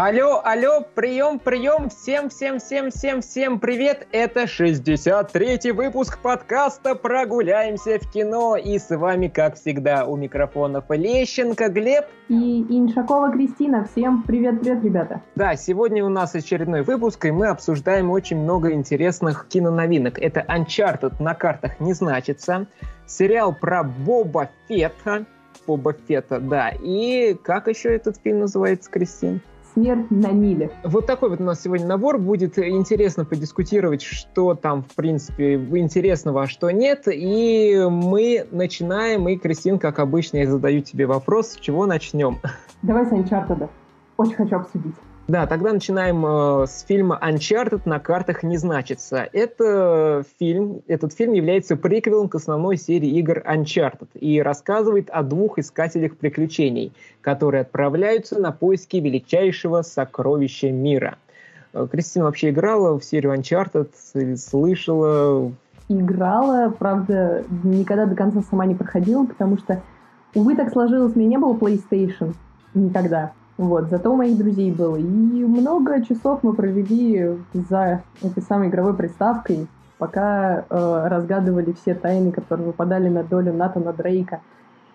Алло, алло, прием, прием, всем, всем, всем, всем, всем привет! Это 63-й выпуск подкаста «Прогуляемся в кино». И с вами, как всегда, у микрофонов Лещенко Глеб. И Иншакова Кристина. Всем привет-привет, ребята. Да, сегодня у нас очередной выпуск, и мы обсуждаем очень много интересных киноновинок. Это Uncharted на картах не значится, сериал про Боба Фетта, Боба Фетта, да. И как еще этот фильм называется, Кристин? Смерть на Ниле. Вот такой вот у нас сегодня набор. Будет интересно подискутировать, что там, в принципе, интересного, а что нет. И мы начинаем. И, Кристин, как обычно, я задаю тебе вопрос. С чего начнем? Давай с Uncharted. Очень хочу обсудить. Да, тогда начинаем э, с фильма Uncharted на картах не значится. Это фильм, этот фильм является приквелом к основной серии игр Uncharted и рассказывает о двух искателях приключений, которые отправляются на поиски величайшего сокровища мира. Э, Кристина вообще играла в серию Uncharted, слышала? Играла, правда, никогда до конца сама не проходила, потому что, увы, так сложилось, у меня не было PlayStation никогда. Вот, зато у моих друзей было. И много часов мы провели за этой самой игровой приставкой, пока э, разгадывали все тайны, которые выпадали на долю Натана Дрейка.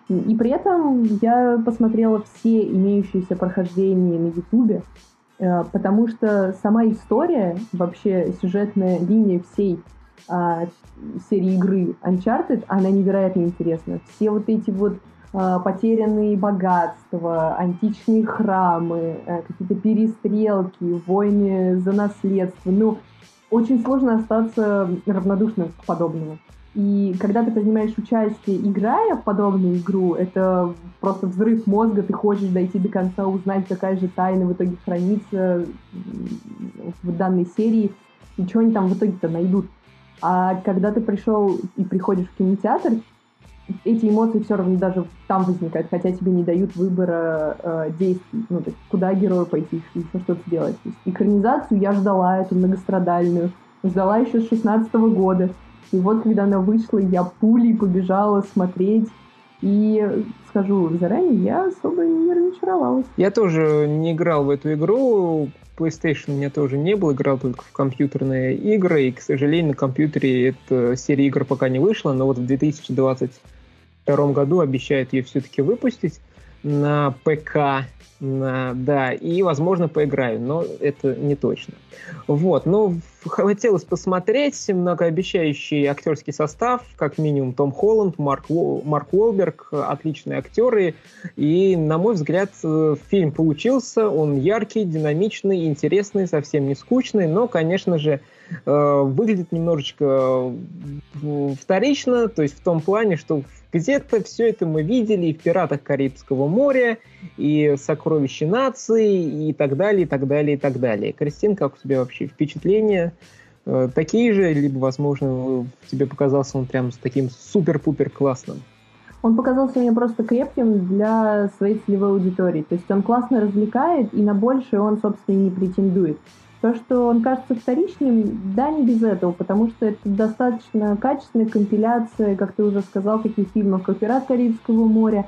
И при этом я посмотрела все имеющиеся прохождения на Ютубе, э, потому что сама история, вообще сюжетная линия всей э, серии игры Uncharted, она невероятно интересна. Все вот эти вот потерянные богатства, античные храмы, э, какие-то перестрелки, войны за наследство. Ну, очень сложно остаться равнодушным к подобному. И когда ты принимаешь участие, играя в подобную игру, это просто взрыв мозга, ты хочешь дойти до конца, узнать, какая же тайна в итоге хранится в данной серии, и что они там в итоге-то найдут. А когда ты пришел и приходишь в кинотеатр, эти эмоции все равно даже там возникают, хотя тебе не дают выбора э, действий, ну, то есть куда герою пойти, еще что-то сделать. То есть экранизацию я ждала, эту многострадальную, ждала еще с 16 -го года. И вот, когда она вышла, я пулей побежала смотреть. И скажу заранее, я особо не разочаровалась. Я тоже не играл в эту игру. PlayStation у меня тоже не был, играл только в компьютерные игры, и, к сожалению, на компьютере эта серия игр пока не вышла, но вот в 2020 2022 году обещают ее все-таки выпустить на ПК, да, и, возможно, поиграю, но это не точно. Вот, ну, хотелось посмотреть многообещающий актерский состав, как минимум Том Холланд, Марк, Марк Уолберг, отличные актеры, и, на мой взгляд, э, фильм получился, он яркий, динамичный, интересный, совсем не скучный, но, конечно же, э, выглядит немножечко э, вторично, то есть в том плане, что где-то все это мы видели и в «Пиратах Карибского моря», и «Сокровища нации», и так далее, и так далее, и так далее. Кристин, как у тебя вообще впечатления? Э, такие же, либо, возможно, тебе показался он прям с таким супер-пупер классным? Он показался мне просто крепким для своей целевой аудитории. То есть он классно развлекает, и на большее он, собственно, и не претендует. То, что он кажется вторичным, да, не без этого, потому что это достаточно качественная компиляция, как ты уже сказал, таких фильмов, как «Пират Карибского моря»,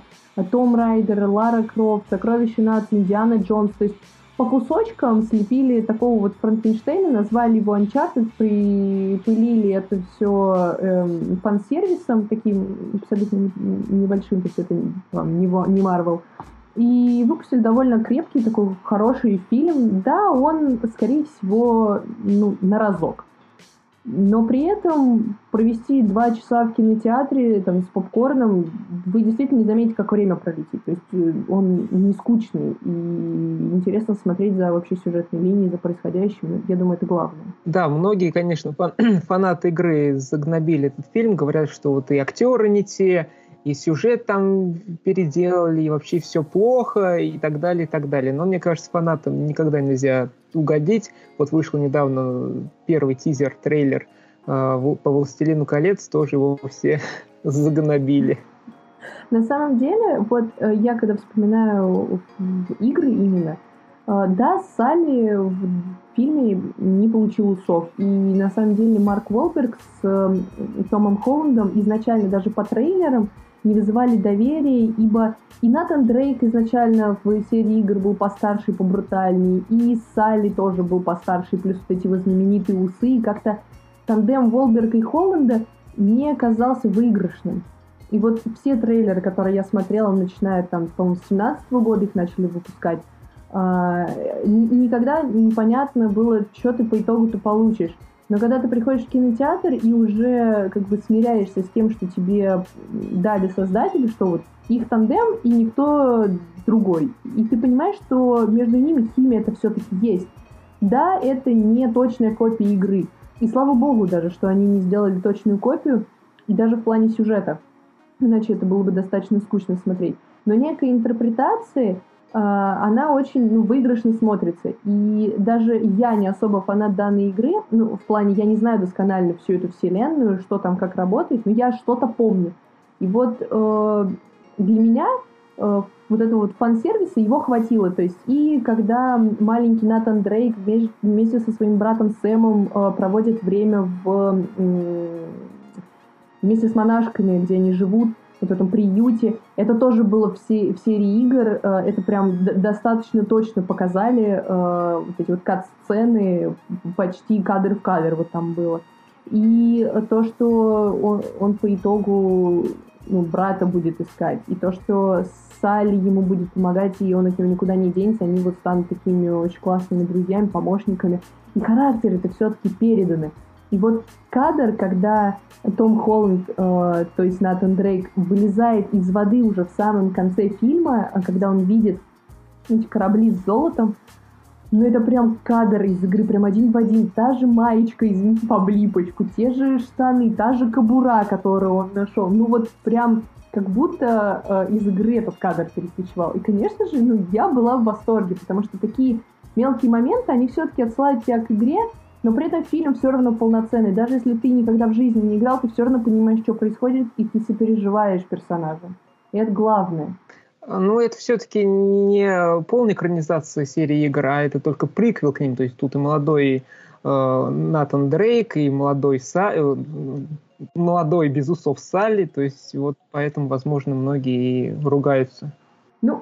«Том Райдер», «Лара Крофт», «Сокровища нации», «Индиана Джонс». То есть по кусочкам слепили такого вот Франкенштейна, назвали его Uncharted, припылили это все эм, фан-сервисом, таким абсолютно небольшим, то есть это вам, не Marvel. И выпустили довольно крепкий, такой хороший фильм. Да, он, скорее всего, ну, на разок. Но при этом провести два часа в кинотеатре там, с попкорном, вы действительно не заметите, как время пролетит. То есть э, он не скучный, и интересно смотреть за вообще сюжетной линией, за происходящим. Я думаю, это главное. Да, многие, конечно, фанаты игры загнобили этот фильм, говорят, что вот и актеры не те, и сюжет там переделали, и вообще все плохо, и так далее, и так далее. Но мне кажется, фанатам никогда нельзя угодить. Вот вышел недавно первый тизер, трейлер э, по «Властелину колец», тоже его все загнобили. На самом деле, вот э, я когда вспоминаю игры именно, э, да, Салли в фильме не получил усов. И на самом деле Марк Уолберг с э, Томом Холландом изначально даже по трейлерам не вызывали доверия, ибо и Натан Дрейк изначально в серии игр был постарше и побрутальнее, и Салли тоже был постарше, плюс вот эти вот знаменитые усы, и как-то тандем Волберга и Холланда не оказался выигрышным. И вот все трейлеры, которые я смотрела, начиная там, по-моему, с 17 года их начали выпускать, а, никогда непонятно было, что ты по итогу ты получишь. Но когда ты приходишь в кинотеатр и уже как бы смиряешься с тем, что тебе дали создатели, что вот их тандем и никто другой. И ты понимаешь, что между ними химия это все-таки есть. Да, это не точная копия игры. И слава богу даже, что они не сделали точную копию, и даже в плане сюжета. Иначе это было бы достаточно скучно смотреть. Но некой интерпретации а, она очень ну, выигрышно смотрится. И даже я не особо фанат данной игры, ну, в плане, я не знаю досконально всю эту вселенную, что там, как работает, но я что-то помню. И вот э, для меня э, вот этого вот фан-сервиса его хватило. То есть и когда маленький Натан Дрейк вместе со своим братом Сэмом э, проводит время в, э, вместе с монашками, где они живут, вот этом приюте. Это тоже было в, се в серии игр. Э, это прям достаточно точно показали э, вот эти вот кат-сцены, почти кадр в кадр вот там было. И то, что он, он по итогу ну, брата будет искать, и то, что Салли ему будет помогать, и он от него никуда не денется, они вот станут такими очень классными друзьями, помощниками. И характеры-то все-таки переданы. И вот кадр, когда том Холланд, э, то есть Натан Дрейк, вылезает из воды уже в самом конце фильма, а когда он видит эти корабли с золотом, ну это прям кадр из игры, прям один в один. Та же маечка, извините, по блипочку, те же штаны, та же кабура, которую он нашел. Ну вот прям как будто э, из игры этот кадр перекочевал. И, конечно же, ну, я была в восторге, потому что такие мелкие моменты, они все-таки отсылают тебя к игре, но при этом фильм все равно полноценный. Даже если ты никогда в жизни не играл, ты все равно понимаешь, что происходит, и ты сопереживаешь персонажа. И это главное. Ну, это все-таки не полная экранизация серии игр, а это только приквел к ним. То есть тут и молодой э, Натан Дрейк, и молодой, Са, э, молодой без усов Салли. То есть вот поэтому, возможно, многие и ругаются. Ну,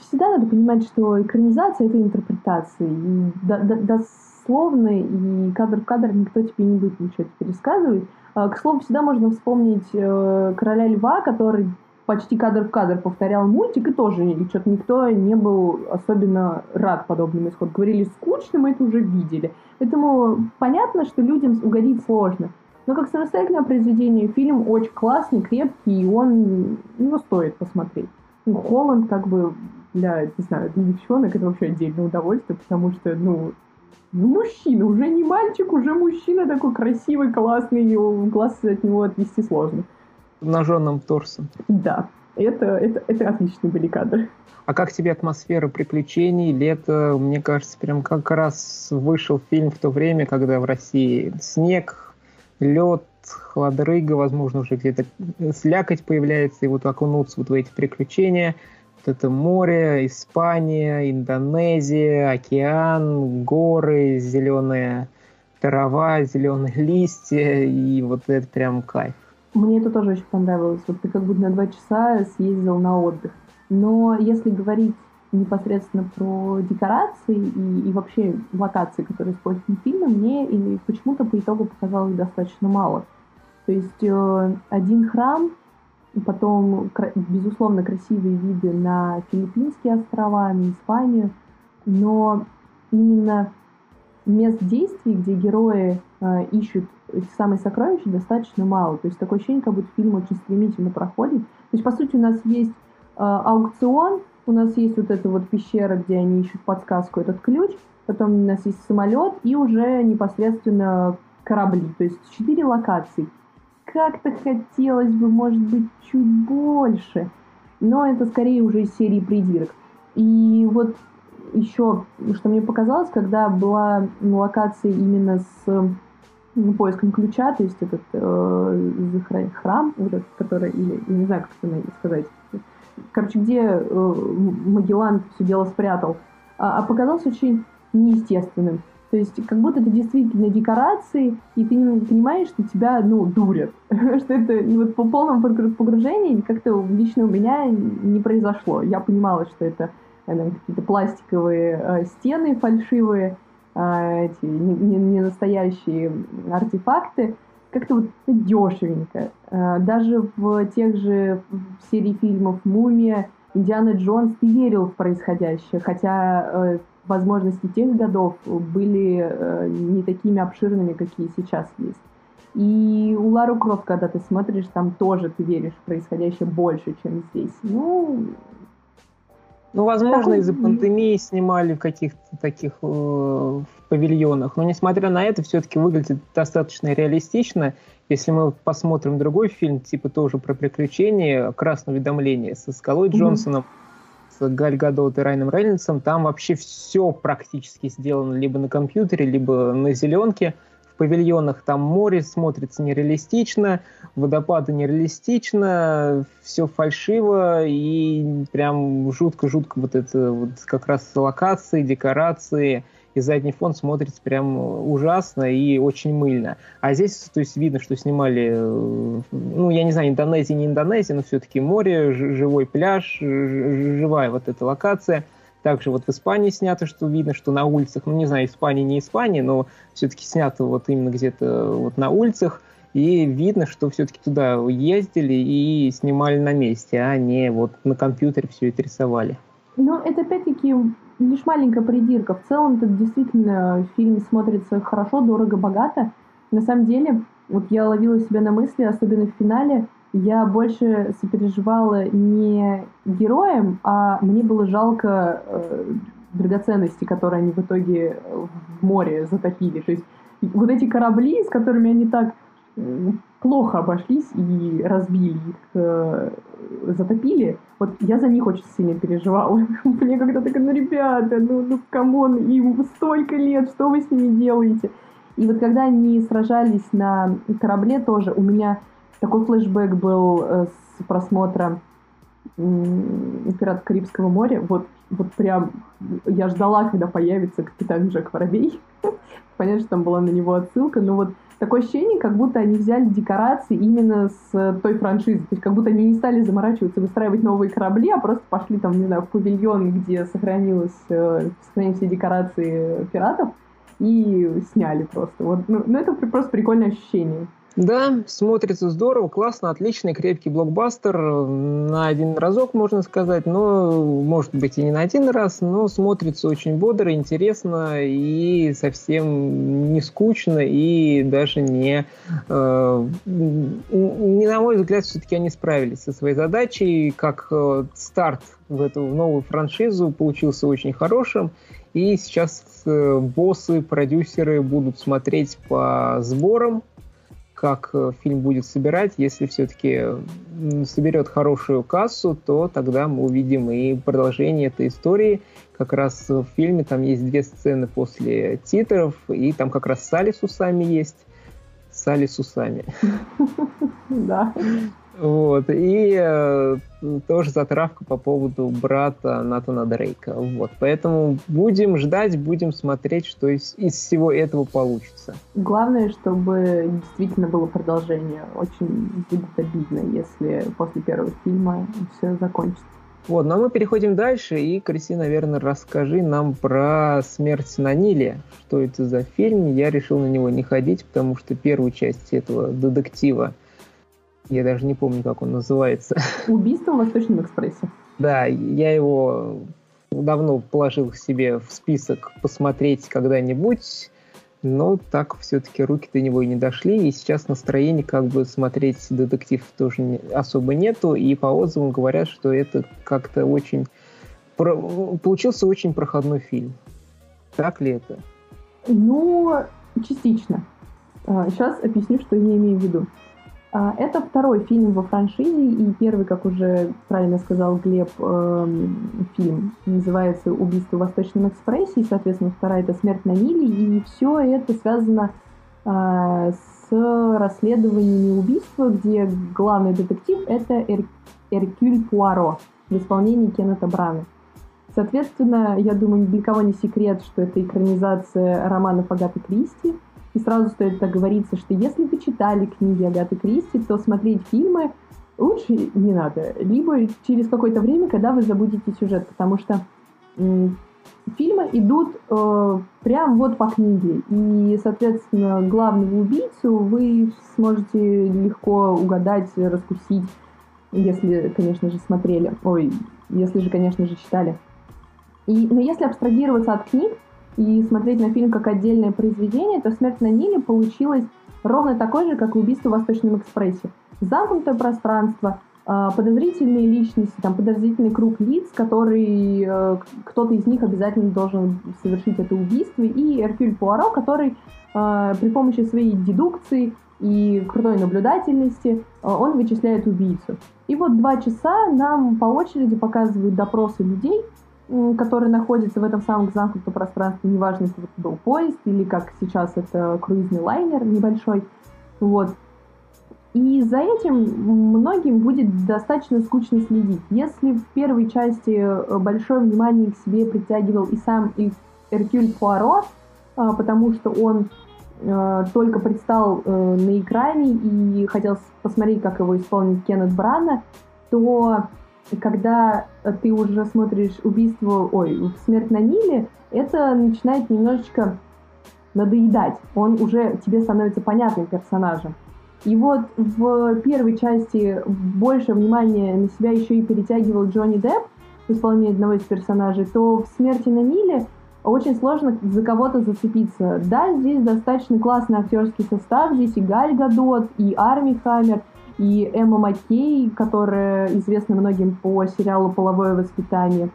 всегда надо понимать, что экранизация — это интерпретация. И до, до, до дословно, и кадр в кадр никто тебе не будет ничего пересказывать. А, к слову, всегда можно вспомнить э, «Короля льва», который почти кадр в кадр повторял мультик, и тоже что-то никто не был особенно рад подобному исходу. Говорили, скучно, мы это уже видели. Поэтому понятно, что людям угодить сложно. Но как самостоятельное произведение, фильм очень классный, крепкий, и он, его стоит посмотреть. Ну, Холланд как бы для, не знаю, для девчонок это вообще отдельное удовольствие, потому что, ну, ну, мужчина, уже не мальчик, уже мужчина такой красивый, классный, его глаз от него отвести сложно. Обнаженным торсом. Да, это, это, это отличные были кадры. А как тебе атмосфера приключений, лето? Мне кажется, прям как раз вышел фильм в то время, когда в России снег, лед, холодрыга, возможно, уже где-то слякоть появляется, и вот окунуться вот в эти приключения – это море, Испания, Индонезия, океан, горы, зеленая трава, зеленые листья, и вот это прям кайф. Мне это тоже очень понравилось. Вот ты как будто на два часа съездил на отдых. Но если говорить непосредственно про декорации и, и вообще локации, которые используют в фильме, мне почему-то по итогу показалось достаточно мало. То есть э, один храм Потом, безусловно, красивые виды на Филиппинские острова, на Испанию. Но именно мест действий, где герои э, ищут эти самые сокровища, достаточно мало. То есть такое ощущение, как будто фильм очень стремительно проходит. То есть, по сути, у нас есть э, аукцион, у нас есть вот эта вот пещера, где они ищут подсказку, этот ключ, потом у нас есть самолет и уже непосредственно корабли. То есть четыре локации как-то хотелось бы, может быть, чуть больше. Но это скорее уже из серии придирок. И вот еще, что мне показалось, когда была локация именно с ну, поиском ключа, то есть этот э, храм, этот, который, или, не знаю, как это сказать, короче, где э, Магеллан все дело спрятал, а, а показался очень неестественным. То есть как будто это действительно декорации, и ты понимаешь, что тебя, ну, дурят. что это вот по полному погружении как-то лично у меня не произошло. Я понимала, что это какие-то пластиковые э, стены фальшивые, э, эти не, не, не настоящие артефакты. Как-то вот дешевенько. Э, даже в тех же в серии фильмов «Мумия», «Индиана Джонс» ты верил в происходящее, хотя э, возможности тех годов были э, не такими обширными, какие сейчас есть. И у Лару Крофт, когда ты смотришь, там тоже ты веришь в происходящее больше, чем здесь. Ну, ну, возможно, из-за пандемии снимали в каких-то таких э, в павильонах. Но, несмотря на это, все-таки выглядит достаточно реалистично. Если мы посмотрим другой фильм, типа тоже про приключения, «Красное уведомление» со Скалой Джонсоном, mm-hmm Галь Гадот и Райаном Рейнольдсом, там вообще все практически сделано либо на компьютере, либо на зеленке. В павильонах там море смотрится нереалистично, водопады нереалистично, все фальшиво и прям жутко-жутко вот это вот как раз локации, декорации – и задний фон смотрится прям ужасно и очень мыльно. А здесь, то есть, видно, что снимали, э, ну, я не знаю, Индонезия, не Индонезия, но все-таки море, живой пляж, живая вот эта локация. Также вот в Испании снято, что видно, что на улицах, ну, не знаю, Испания, не Испания, но все-таки снято вот именно где-то вот на улицах, и видно, что все-таки туда ездили и снимали на месте, а не вот на компьютере все это рисовали. Ну, это опять-таки лишь маленькая придирка. В целом, это действительно фильм смотрится хорошо, дорого, богато. На самом деле, вот я ловила себя на мысли, особенно в финале, я больше сопереживала не героям, а мне было жалко э, драгоценности, которые они в итоге в море затопили. То есть вот эти корабли, с которыми они так плохо обошлись и разбили их, э, затопили, вот я за них очень сильно переживала. Мне когда такая, ну, ребята, ну, ну, come on, им столько лет, что вы с ними делаете? И вот когда они сражались на корабле тоже, у меня такой флешбэк был э, с просмотра «Пират Карибского моря». Вот, вот прям я ждала, когда появится капитан Джек Воробей. Понятно, что там была на него отсылка, но вот такое ощущение, как будто они взяли декорации именно с той франшизы. То есть как будто они не стали заморачиваться, выстраивать новые корабли, а просто пошли там, не знаю, в павильон, где сохранилось, э, сохранились все декорации пиратов, и сняли просто. Вот, ну, ну это просто прикольное ощущение. Да, смотрится здорово, классно, отличный, крепкий блокбастер. На один разок, можно сказать, но, может быть, и не на один раз, но смотрится очень бодро, интересно и совсем не скучно, и даже не... Э, не на мой взгляд, все-таки они справились со своей задачей. Как э, старт в эту новую франшизу получился очень хорошим. И сейчас э, боссы, продюсеры будут смотреть по сборам, как э, фильм будет собирать. Если все-таки соберет хорошую кассу, то тогда мы увидим и продолжение этой истории. Как раз в фильме там есть две сцены после титров, и там как раз Сали с усами есть. Сали с усами. Да. Вот. И э, тоже затравка по поводу брата Натана Дрейка. Вот. Поэтому будем ждать, будем смотреть, что из, из всего этого получится. Главное, чтобы действительно было продолжение. Очень будет обидно, если после первого фильма все закончится. Вот, но мы переходим дальше, и, Кристи, наверное, расскажи нам про «Смерть на Ниле». Что это за фильм? Я решил на него не ходить, потому что первую часть этого детектива – я даже не помню, как он называется. Убийство в Восточном экспрессе. Да, я его давно положил себе в список посмотреть когда-нибудь, но так все-таки руки до него и не дошли, и сейчас настроения как бы смотреть детектив тоже не, особо нету, и по отзывам говорят, что это как-то очень... Про, получился очень проходной фильм. Так ли это? Ну, частично. Сейчас а, объясню, что я имею в виду. А, это второй фильм во франшизе, и первый, как уже правильно сказал Глеб, эм, фильм называется «Убийство в Восточном экспрессе», и, соответственно, вторая — это «Смерть на Ниле», и все это связано а, с расследованиями убийства, где главный детектив — это Эр... Эркюль Пуаро в исполнении Кеннета Брана. Соответственно, я думаю, ни для кого не секрет, что это экранизация романов Агаты Кристи. И сразу стоит договориться, что если вы читали книги Агаты Кристи, то смотреть фильмы лучше не надо. Либо через какое-то время, когда вы забудете сюжет, потому что фильмы идут э, прям вот по книге. И, соответственно, главного убийцу вы сможете легко угадать, раскусить, если, конечно же, смотрели. Ой, если же, конечно же, читали. И, но если абстрагироваться от книг и смотреть на фильм как отдельное произведение, то «Смерть на Ниле» получилась ровно такой же, как и «Убийство в Восточном экспрессе». Замкнутое пространство, а, подозрительные личности, там, подозрительный круг лиц, который э, кто-то из них обязательно должен совершить это убийство, и Эркюль Пуаро, который э, при помощи своей дедукции и крутой наблюдательности э, он вычисляет убийцу. И вот два часа нам по очереди показывают допросы людей, которые находятся в этом самом замкнутом пространстве, неважно, если это был поезд или, как сейчас, это круизный лайнер небольшой. Вот. И за этим многим будет достаточно скучно следить. Если в первой части э, большое внимание к себе притягивал и сам Эркюль Пуаро, а, потому что он э, только предстал э, на экране и хотел посмотреть, как его исполнит Кеннет Брана, то когда ты уже смотришь убийство, ой, смерть на Ниле, это начинает немножечко надоедать. Он уже тебе становится понятным персонажем. И вот в первой части больше внимания на себя еще и перетягивал Джонни Депп в исполнении одного из персонажей, то в «Смерти на Ниле» очень сложно за кого-то зацепиться. Да, здесь достаточно классный актерский состав, здесь и Галь Гадот, и Арми Хаммер, и Эмма Маккей, которая известна многим по сериалу «Половое воспитание»,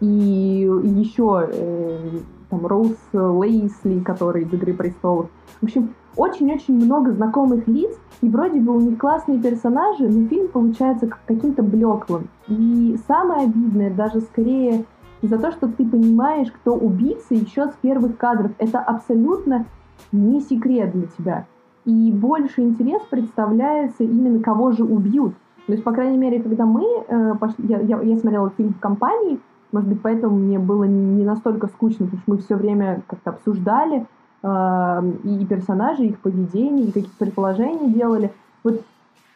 и еще э, там Роуз Лейсли, который из «Игры престолов». В общем, очень-очень много знакомых лиц, и вроде бы у них классные персонажи, но фильм получается каким-то блеклым. И самое обидное, даже скорее за то, что ты понимаешь, кто убийца еще с первых кадров. Это абсолютно не секрет для тебя. И больше интерес представляется именно кого же убьют. То есть, по крайней мере, когда мы э, пошли, я, я, я смотрела фильм в компании, может быть, поэтому мне было не настолько скучно, потому что мы все время как-то обсуждали, и персонажи, их поведение, и какие-то предположения делали. Вот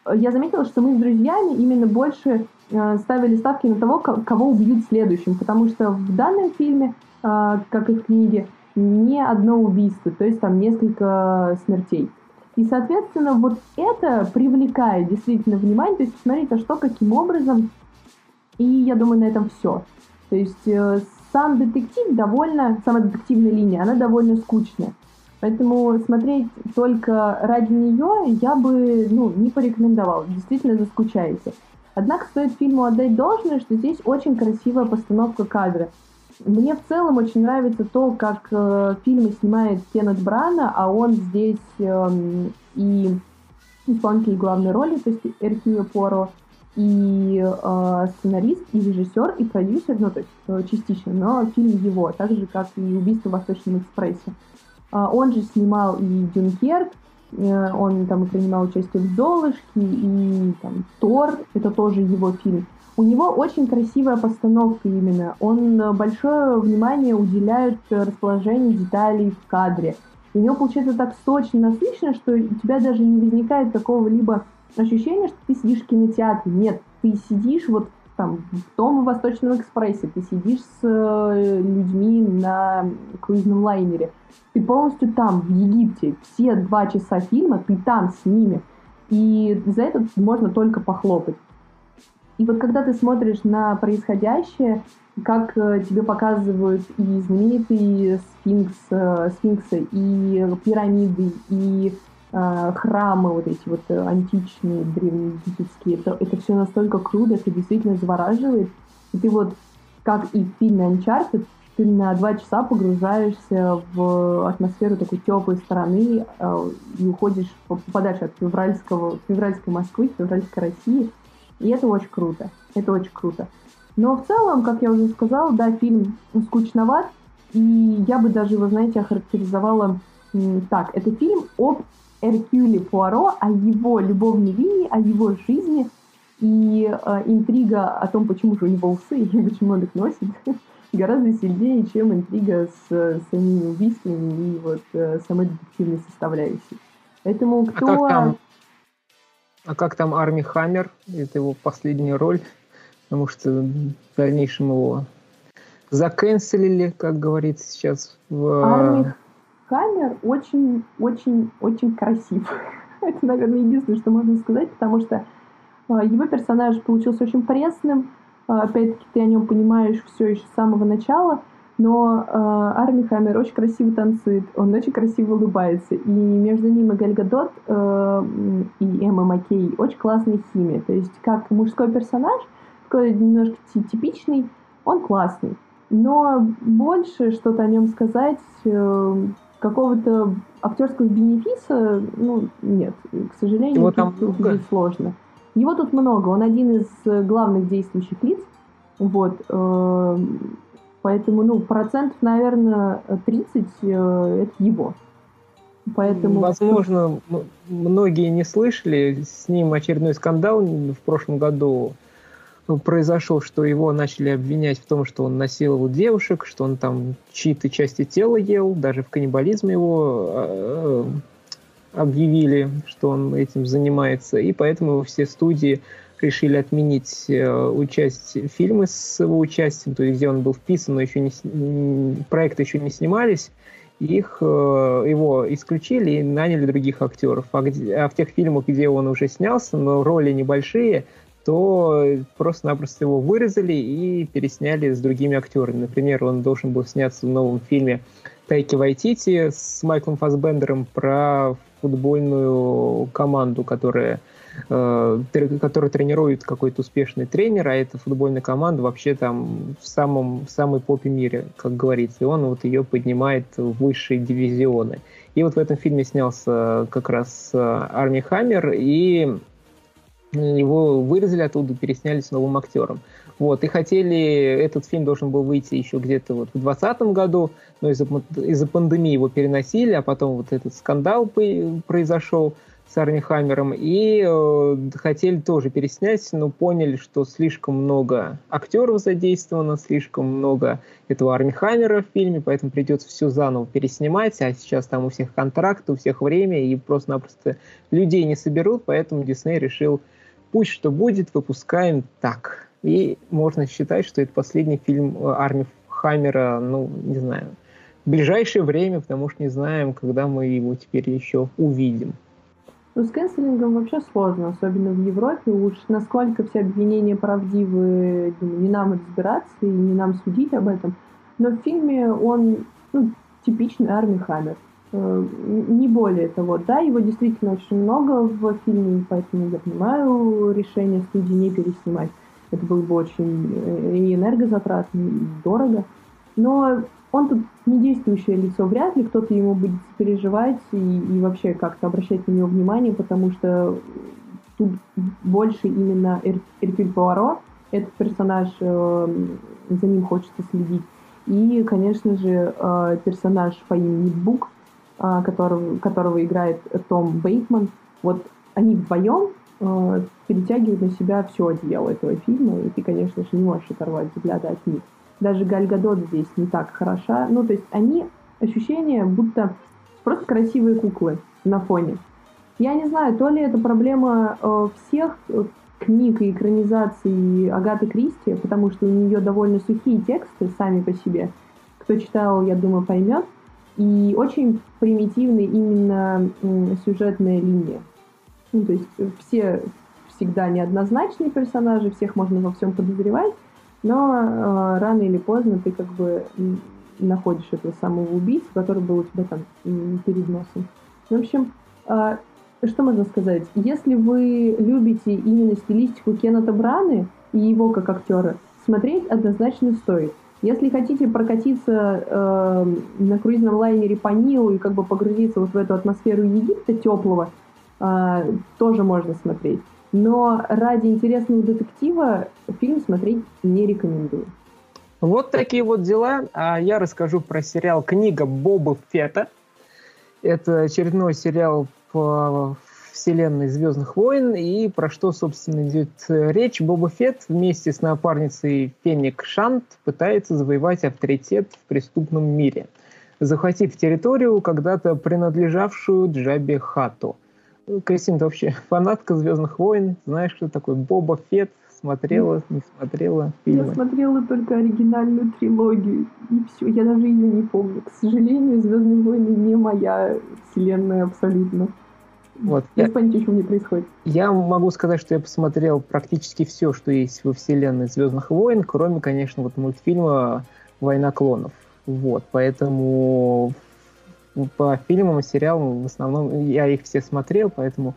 э, я заметила, что мы с друзьями именно больше э, ставили ставки на того, кого убьют следующим, потому что в данном фильме, э, как и в книге, не одно убийство, то есть там несколько смертей. И, соответственно, вот это привлекает действительно внимание, то есть посмотреть, а что, каким образом, и я думаю, на этом все. То есть сам детектив довольно, сама детективная линия, она довольно скучная. Поэтому смотреть только ради нее я бы ну, не порекомендовала. Действительно заскучаете. Однако стоит фильму отдать должное, что здесь очень красивая постановка кадра. Мне в целом очень нравится то, как э, фильмы снимает Кеннет Брана, а он здесь э, и исполнитель главной роли, то есть Эркюля Поро, и э, сценарист, и режиссер, и продюсер, ну, то есть э, частично, но фильм его, так же, как и «Убийство в Восточном экспрессе». Э, он же снимал и «Дюнкерк», э, он там принимал участие в «Золушке», и там «Тор», это тоже его фильм. У него очень красивая постановка именно. Он большое внимание уделяет расположению деталей в кадре. У него получается так сочно, насыщенно, что у тебя даже не возникает какого-либо ощущение, что ты сидишь в кинотеатре. Нет, ты сидишь вот там в том Восточном экспрессе, ты сидишь с э, людьми на круизном лайнере. Ты полностью там, в Египте. Все два часа фильма ты там с ними. И за это можно только похлопать. И вот когда ты смотришь на происходящее, как э, тебе показывают и знаменитые сфинкс, э, сфинксы, и пирамиды, и э, храмы вот эти вот э, античные, древнеегипетские, это, это все настолько круто, это действительно завораживает. И ты вот, как и в фильме Uncharted, ты на два часа погружаешься в атмосферу такой теплой стороны э, и уходишь, попадаешь от февральского, февральской Москвы, февральской России. И это очень круто. Это очень круто. Но в целом, как я уже сказала, да, фильм скучноват. И я бы даже его, знаете, охарактеризовала так. Это фильм об Эркюле Пуаро, о его любовной линии, о его жизни И э, интрига о том, почему же у него усы и почему он их носит, гораздо сильнее, чем интрига с, с самими убийствами и вот э, самой детективной составляющей. Поэтому кто... А как там, а как там Арми Хаммер? Это его последняя роль, потому что в дальнейшем его заканцелили, как говорится сейчас. В... Арми Хаммер очень, очень, очень красив. Это, наверное, единственное, что можно сказать, потому что а, его персонаж получился очень пресным. А, опять-таки, ты о нем понимаешь все еще с самого начала. Но э, Арми Хаммер очень красиво танцует, он очень красиво улыбается. И между ним и Галь Гадот э, и Эмма Маккей очень классная химия. То есть как мужской персонаж, такой немножко типичный, он классный. Но больше что-то о нем сказать, э, какого-то актерского бенефиса, ну, нет. К сожалению, Его там много? сложно. Его тут много, он один из главных действующих лиц. Вот. Э, поэтому, ну, процентов, наверное, 30 э, это его. Поэтому... Возможно, многие не слышали, с ним очередной скандал в прошлом году произошел, что его начали обвинять в том, что он насиловал девушек, что он там чьи-то части тела ел, даже в каннибализме его э, объявили, что он этим занимается, и поэтому все студии решили отменить э, участие, фильмы с его участием, то есть где он был вписан, но еще не, проекты еще не снимались, их, э, его исключили и наняли других актеров. А, где, а в тех фильмах, где он уже снялся, но роли небольшие, то просто-напросто его вырезали и пересняли с другими актерами. Например, он должен был сняться в новом фильме Тайки Вайтити с Майклом Фасбендером про футбольную команду, которая, э, которая тренирует какой-то успешный тренер, а эта футбольная команда вообще там в самом в самой попе мире, как говорится, и он вот ее поднимает в высшие дивизионы. И вот в этом фильме снялся как раз э, Арми Хаммер, и его вырезали оттуда, пересняли с новым актером. Вот, и хотели, этот фильм должен был выйти еще где-то вот в 2020 году, но из-за, из пандемии его переносили, а потом вот этот скандал произошел с Арни Хаммером, и э, хотели тоже переснять, но поняли, что слишком много актеров задействовано, слишком много этого Арни Хаммера в фильме, поэтому придется все заново переснимать, а сейчас там у всех контракты, у всех время, и просто-напросто людей не соберут, поэтому Дисней решил пусть что будет, выпускаем так. И можно считать, что это последний фильм э, Арми Хаммера, ну, не знаю, в ближайшее время, потому что не знаем, когда мы его теперь еще увидим. Ну, с канцелингом вообще сложно, особенно в Европе. Уж насколько все обвинения правдивы, не нам разбираться и не нам судить об этом. Но в фильме он ну, типичный Арми Хаммер. Э, не более того. Да, его действительно очень много в фильме, поэтому я понимаю решение студии не переснимать. Это было бы очень э, и энергозатратно, и дорого. Но он тут не действующее лицо, вряд ли кто-то ему будет переживать и, и вообще как-то обращать на него внимание, потому что тут больше именно Эр, Эркюль Пуаро, этот персонаж, э, за ним хочется следить. И, конечно же, э, персонаж по имени Бук, а, которого, которого играет Том Бейтман. Вот они вдвоем э, перетягивают на себя все одеяло этого фильма, и ты, конечно же, не можешь оторвать взгляда от них. Даже Галь Гадот здесь не так хороша. Ну, то есть они ощущение, будто просто красивые куклы на фоне. Я не знаю, то ли это проблема э, всех э, книг и экранизаций Агаты Кристи, потому что у нее довольно сухие тексты сами по себе. Кто читал, я думаю, поймет. И очень примитивная именно сюжетная линия. Ну, то есть все всегда неоднозначные персонажи, всех можно во всем подозревать, но э, рано или поздно ты как бы находишь этого самого убийцу, который был у тебя там перед носом. В общем, э, что можно сказать? Если вы любите именно стилистику Кеннета Браны и его как актера, смотреть однозначно стоит. Если хотите прокатиться э, на круизном лайнере по Нилу и как бы погрузиться вот в эту атмосферу Египта теплого, э, тоже можно смотреть. Но ради интересного детектива фильм смотреть не рекомендую. Вот такие вот дела. А я расскажу про сериал «Книга Боба Фета». Это очередной сериал по вселенной Звездных войн и про что, собственно, идет речь. Боба Фетт вместе с напарницей Феник Шант пытается завоевать авторитет в преступном мире, захватив территорию, когда-то принадлежавшую Джабе Хату. Кристина, ты вообще фанатка Звездных войн? Знаешь, что такое Боба Фетт? Смотрела, не смотрела фильмы? Я смотрела только оригинальную трилогию, и все. Я даже ее не помню. К сожалению, Звездные войны не моя вселенная абсолютно. Вот. Я, я понятия, что мне происходит. Я могу сказать, что я посмотрел практически все, что есть во вселенной Звездных войн, кроме, конечно, вот мультфильма Война клонов. Вот, поэтому по фильмам и сериалам в основном я их все смотрел, поэтому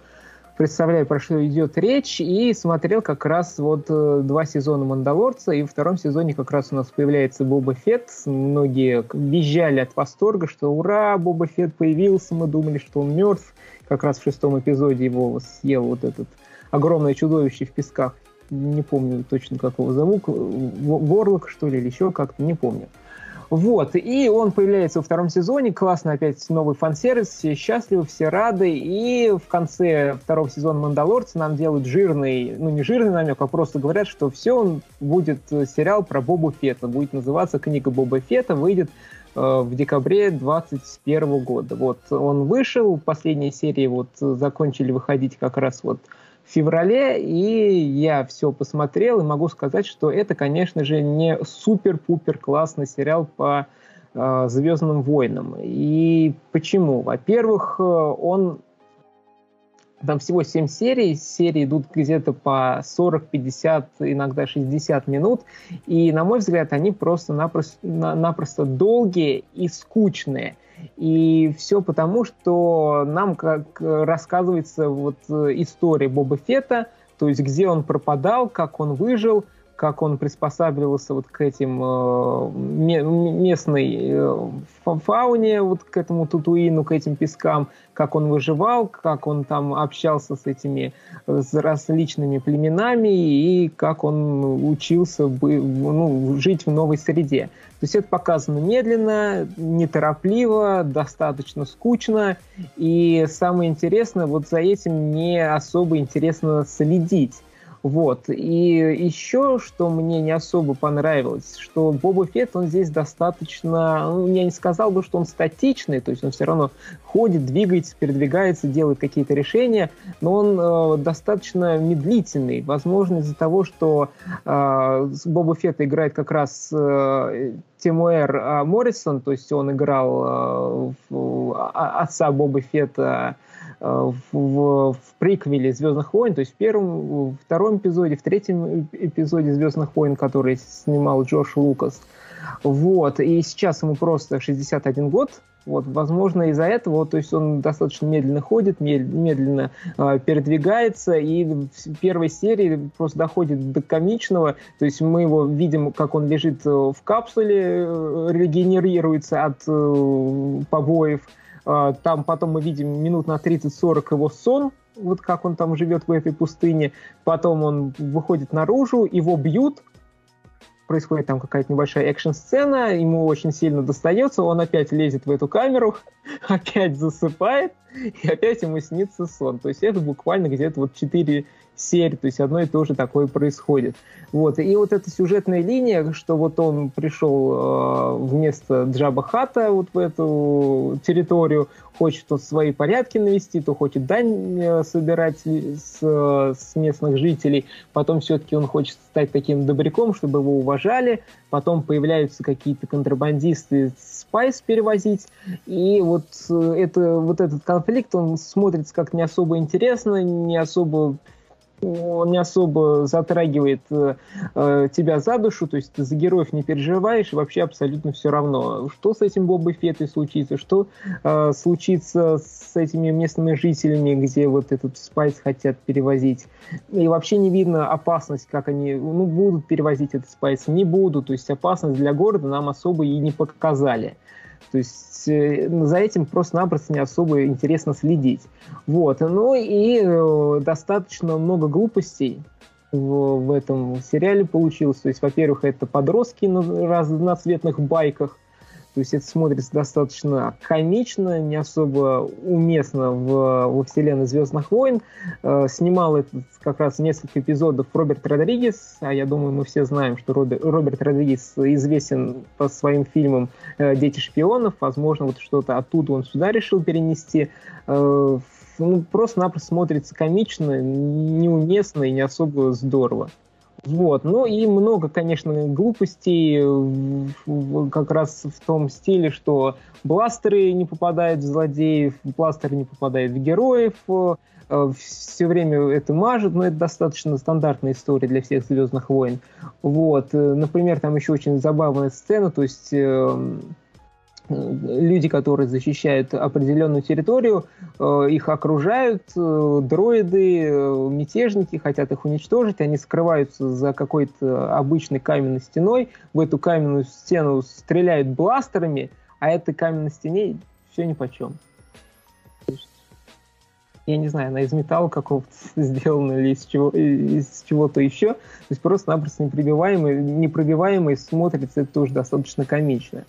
представляю, про что идет речь, и смотрел как раз вот э, два сезона «Мандалорца», и во втором сезоне как раз у нас появляется Боба Фетт. Многие визжали от восторга, что ура, Боба Фетт появился, мы думали, что он мертв. Как раз в шестом эпизоде его съел вот этот огромное чудовище в песках. Не помню точно, как его зовут. Ворлок, что ли, или еще как-то, не помню. Вот, и он появляется во втором сезоне, классно опять новый фан-сервис, все счастливы, все рады, и в конце второго сезона «Мандалорца» нам делают жирный, ну не жирный намек, а просто говорят, что все, он будет э, сериал про Бобу Фетта, будет называться «Книга Боба Фетта», выйдет в декабре 2021 года. Вот он вышел, последние серии вот закончили выходить как раз вот в феврале, и я все посмотрел, и могу сказать, что это, конечно же, не супер-пупер классный сериал по э, Звездным войнам. И почему? Во-первых, э, он там всего 7 серий, серии идут где-то по 40, 50, иногда 60 минут, и, на мой взгляд, они просто-напросто напросто долгие и скучные. И все потому, что нам как рассказывается вот э, история Боба Фета, то есть где он пропадал, как он выжил, как он приспосабливался вот к этим э, местной э, фауне, вот к этому Татуину, к этим пескам, как он выживал, как он там общался с этими с различными племенами и как он учился бы, ну, жить в новой среде. То есть это показано медленно, неторопливо, достаточно скучно, и самое интересное, вот за этим не особо интересно следить. Вот. И еще, что мне не особо понравилось, что Боба Фетт, он здесь достаточно, ну, я не сказал бы, что он статичный, то есть он все равно ходит, двигается, передвигается, делает какие-то решения, но он э, достаточно медлительный. Возможно, из-за того, что э, Боба Фетта играет как раз э, Тимуэр э, Моррисон, то есть он играл э, в, а, отца Боба Фетта Э, в, в, в приквеле Звездных войн, то есть в первом, в втором эпизоде, в третьем эпизоде Звездных войн, который снимал Джош Лукас. Вот, и сейчас ему просто 61 год, вот, возможно, из-за этого, то есть он достаточно медленно ходит, медленно э, передвигается, и в первой серии просто доходит до комичного, то есть мы его видим, как он лежит в капсуле, э, регенерируется от э, побоев, там потом мы видим минут на 30-40 его сон, вот как он там живет в этой пустыне. Потом он выходит наружу, его бьют, происходит там какая-то небольшая экшн-сцена, ему очень сильно достается, он опять лезет в эту камеру, опять засыпает, и опять ему снится сон. То есть это буквально где-то вот 4 серии, то есть одно и то же такое происходит. Вот. И вот эта сюжетная линия, что вот он пришел э, вместо Джаба Хата вот в эту территорию, хочет он свои порядки навести, то хочет дань э, собирать с, с местных жителей, потом все-таки он хочет стать таким добряком, чтобы его уважали, потом появляются какие-то контрабандисты спайс перевозить, и вот, э, это, вот этот конфликт, он смотрится как не особо интересно, не особо он не особо затрагивает э, тебя за душу, то есть ты за героев не переживаешь, и вообще абсолютно все равно, что с этим Бобой Феттой случится, что э, случится с этими местными жителями, где вот этот спайс хотят перевозить. И вообще не видно опасность, как они ну, будут перевозить этот спайс, не будут, то есть опасность для города нам особо и не показали. То есть э, за этим просто-напросто не особо интересно следить. Вот. Ну и э, достаточно много глупостей в, в этом сериале получилось. То есть, во-первых, это подростки на разноцветных байках, То есть это смотрится достаточно комично, не особо уместно в, во вселенной «Звездных войн». Э, снимал это как раз несколько эпизодов Роберт Родригес, а я думаю, мы все знаем, что Роберт, Роберт Родригес известен по своим фильмам э, «Дети шпионов». Возможно, вот что-то оттуда он сюда решил перенести. Э, ну, просто-напросто смотрится комично, неуместно и не особо здорово. Вот. Ну и много, конечно, глупостей как раз в том стиле, что бластеры не попадают в злодеев, бластеры не попадают в героев, э, все время это мажет, но это достаточно стандартная история для всех «Звездных войн». Вот. Э, например, там еще очень забавная сцена, то есть эм, люди, которые защищают определенную территорию, э, их окружают э, дроиды, э, мятежники, хотят их уничтожить, они скрываются за какой-то обычной каменной стеной, в эту каменную стену стреляют бластерами, а этой каменной стене все ни по чем я не знаю, она из металла какого-то сделана или из, чего, из чего-то еще. То есть просто-напросто непробиваемый, непробиваемый смотрится это тоже достаточно комично.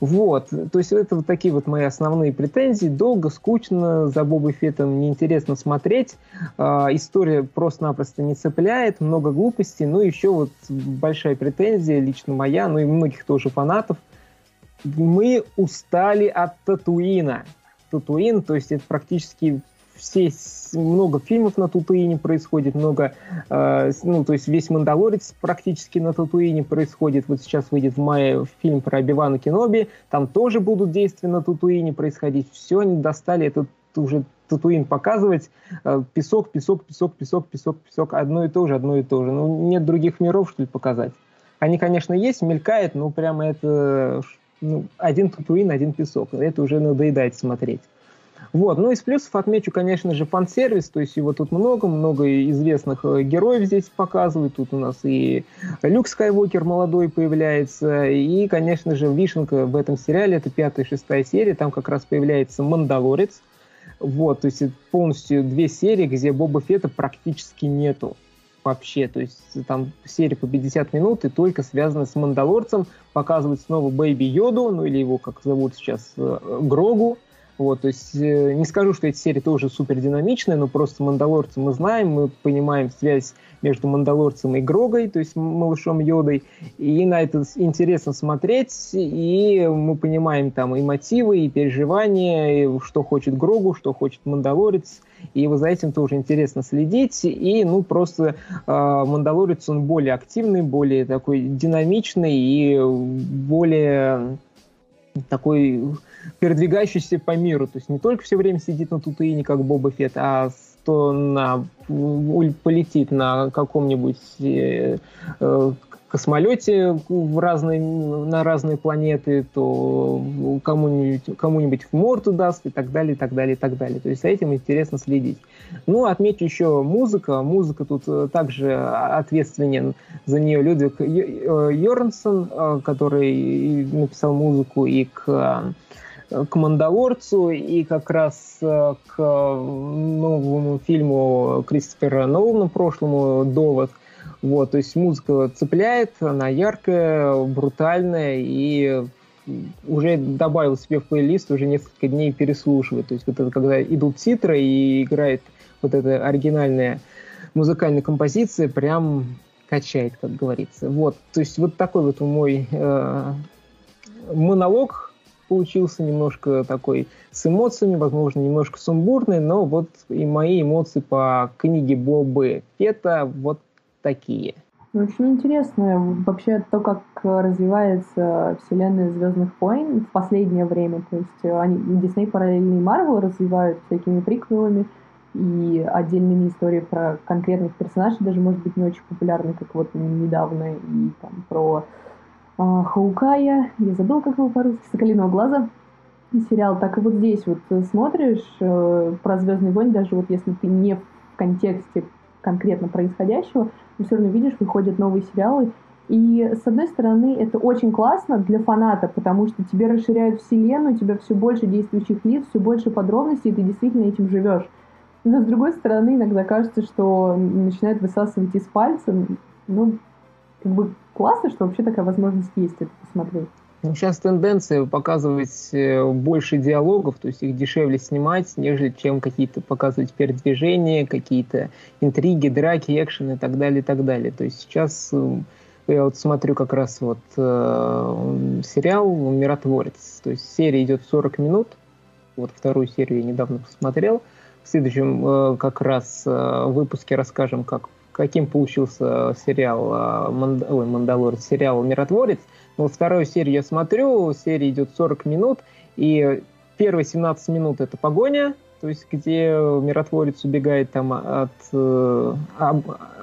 Вот. То есть это вот такие вот мои основные претензии. Долго, скучно, за Боба Феттом неинтересно смотреть. Э, история просто-напросто не цепляет, много глупостей. Ну, еще вот большая претензия, лично моя, ну и многих тоже фанатов. Мы устали от Татуина. Татуин, то есть это практически все, много фильмов на Татуине происходит, много, э, ну, то есть весь «Мандалорец» практически на Татуине происходит. Вот сейчас выйдет в мае фильм про Оби-Вана Кеноби, там тоже будут действия на Татуине происходить. Все они достали этот уже Татуин показывать. Э, песок, песок, песок, песок, песок, песок. Одно и то же, одно и то же. Ну, нет других миров, что ли, показать. Они, конечно, есть, мелькает, но прямо это ну, один Татуин, один песок. Это уже надоедает смотреть. Вот. Ну, из плюсов отмечу, конечно же, фан-сервис, то есть его тут много, много известных э, героев здесь показывают. Тут у нас и Люк Скайуокер молодой появляется, и, конечно же, вишенка в этом сериале, это пятая и шестая серия, там как раз появляется Мандалорец. Вот, то есть полностью две серии, где Боба Фета практически нету вообще. То есть там серия по 50 минут и только связана с Мандалорцем. Показывают снова Бэйби Йоду, ну или его, как зовут сейчас, э, Грогу. Вот, то есть э, не скажу, что эти серии тоже супер динамичные, но просто Мандалорца мы знаем, мы понимаем связь между Мандалорцем и Грогой, то есть малышом Йодой, и на это интересно смотреть, и мы понимаем там и мотивы, и переживания, и что хочет Грогу, что хочет Мандалорец, и вот за этим тоже интересно следить, и ну просто э, Мандалорец он более активный, более такой динамичный и более такой передвигающийся по миру. То есть не только все время сидит на Тутуине, как Боба Фетт, а то на, полетит на каком-нибудь э, э, космолете в разные, на разные планеты, то кому-нибудь, кому-нибудь в морду даст и так далее, и так далее, и так далее. То есть за этим интересно следить. Ну, отмечу еще музыка. Музыка тут э, также ответственен за нее Людвиг Йорнсон, э, который написал музыку и к к «Мандалорцу» и как раз э, к новому фильму Кристофера Нолана прошлому «Довод», вот, то есть музыка цепляет, она яркая, брутальная, и уже добавил себе в плейлист, уже несколько дней переслушивает. То есть вот это когда идут титры и играет вот эта оригинальная музыкальная композиция, прям качает, как говорится. Вот, то есть вот такой вот мой э, монолог получился немножко такой с эмоциями, возможно, немножко сумбурный, но вот и мои эмоции по книге Бобы Фета вот такие. Очень интересно вообще то, как развивается вселенная Звездных войн в последнее время. То есть они Дисней параллельно и Марвел развивают всякими приквелами и отдельными историями про конкретных персонажей, даже, может быть, не очень популярны, как вот недавно и там про Хаукая, я забыл, как его по-русски, Соколиного глаза сериал, так и вот здесь вот смотришь э, про Звездные войны, даже вот если ты не в контексте конкретно происходящего, но все равно видишь, выходят новые сериалы. И, с одной стороны, это очень классно для фаната, потому что тебе расширяют вселенную, у тебя все больше действующих лиц, все больше подробностей, и ты действительно этим живешь. Но, с другой стороны, иногда кажется, что начинает высасывать из пальца. Ну, как бы классно, что вообще такая возможность есть это посмотреть. Сейчас тенденция показывать э, больше диалогов, то есть их дешевле снимать, нежели чем какие-то показывать передвижения, какие-то интриги, драки, экшен и так далее, и так далее. То есть сейчас э, я вот смотрю как раз вот э, сериал «Миротворец». То есть серия идет 40 минут. Вот вторую серию я недавно посмотрел. В следующем э, как раз э, выпуске расскажем, как, каким получился сериал э, Манд... Ой, «Мандалорец», сериал «Миротворец». Но вот вторую серию я смотрю, серия идет 40 минут, и первые 17 минут это погоня, то есть где миротворец убегает там от э,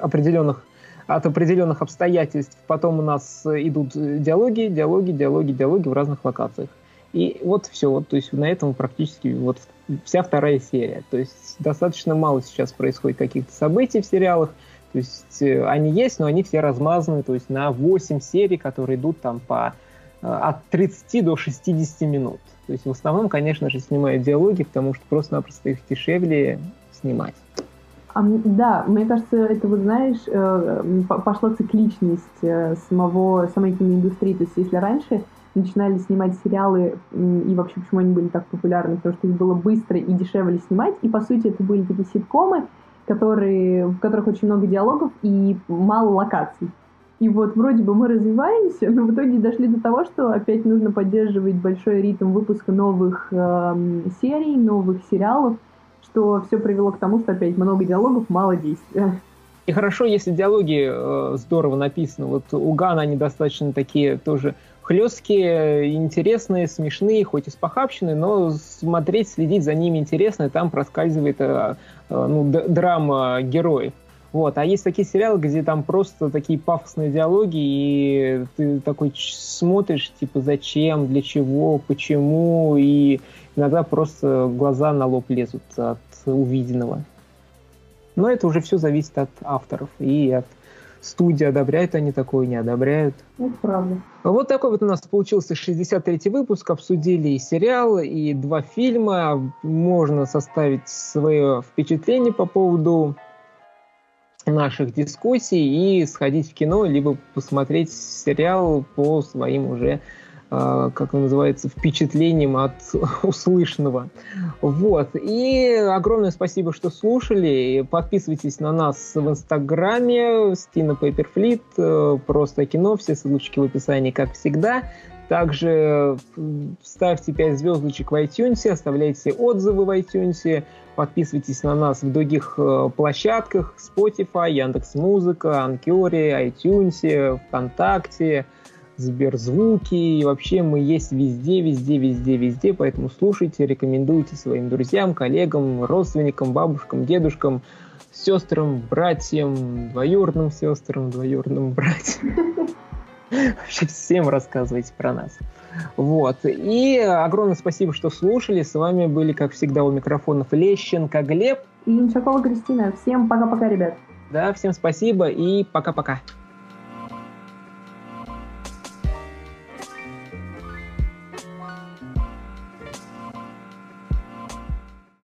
определенных от определенных обстоятельств. Потом у нас идут диалоги, диалоги, диалоги, диалоги в разных локациях. И вот все, вот, то есть на этом практически вот вся вторая серия. То есть достаточно мало сейчас происходит каких-то событий в сериалах. То есть э, они есть, но они все размазаны, то есть на 8 серий, которые идут там по э, от 30 до 60 минут. То есть в основном, конечно же, снимают диалоги, потому что просто-напросто их дешевле снимать. А, да, мне кажется, это вот знаешь, э, пошла цикличность самого, самой киноиндустрии. То есть если раньше начинали снимать сериалы, и вообще почему они были так популярны, потому что их было быстро и дешевле снимать, и по сути это были такие ситкомы, которые, в которых очень много диалогов и мало локаций. И вот вроде бы мы развиваемся, но в итоге дошли до того, что опять нужно поддерживать большой ритм выпуска новых э, серий, новых сериалов, что все привело к тому, что опять много диалогов, мало действия. И хорошо, если диалоги э, здорово написаны. Вот у Гана они достаточно такие тоже хлесткие, интересные, смешные, хоть и спохабщенные, но смотреть, следить за ними интересно, и там проскальзывает э, э, ну, драма героев. Вот. А есть такие сериалы, где там просто такие пафосные диалоги, и ты такой смотришь, типа, зачем, для чего, почему, и иногда просто глаза на лоб лезут от увиденного. Но это уже все зависит от авторов и от студии, одобряют они такое, не одобряют. Это правда. Вот такой вот у нас получился 63-й выпуск. Обсудили и сериал, и два фильма. Можно составить свое впечатление по поводу наших дискуссий и сходить в кино, либо посмотреть сериал по своим уже как он называется, впечатлением от услышанного. Вот. И огромное спасибо, что слушали. Подписывайтесь на нас в Инстаграме, Стина Пейперфлит, э, просто кино, все ссылочки в описании, как всегда. Также ставьте 5 звездочек в iTunes, оставляйте отзывы в iTunes, подписывайтесь на нас в других э, площадках, Spotify, Яндекс.Музыка, Анкере, iTunes, ВКонтакте, Сберзвуки, и вообще мы есть везде, везде, везде, везде, поэтому слушайте, рекомендуйте своим друзьям, коллегам, родственникам, бабушкам, дедушкам, сестрам, братьям, двоюродным сестрам, двоюродным братьям. Вообще всем рассказывайте про нас. Вот. И огромное спасибо, что слушали. С вами были, как всегда, у микрофонов Лещенко Глеб. И Инчакова Кристина. Всем пока-пока, ребят. Да, всем спасибо и пока-пока.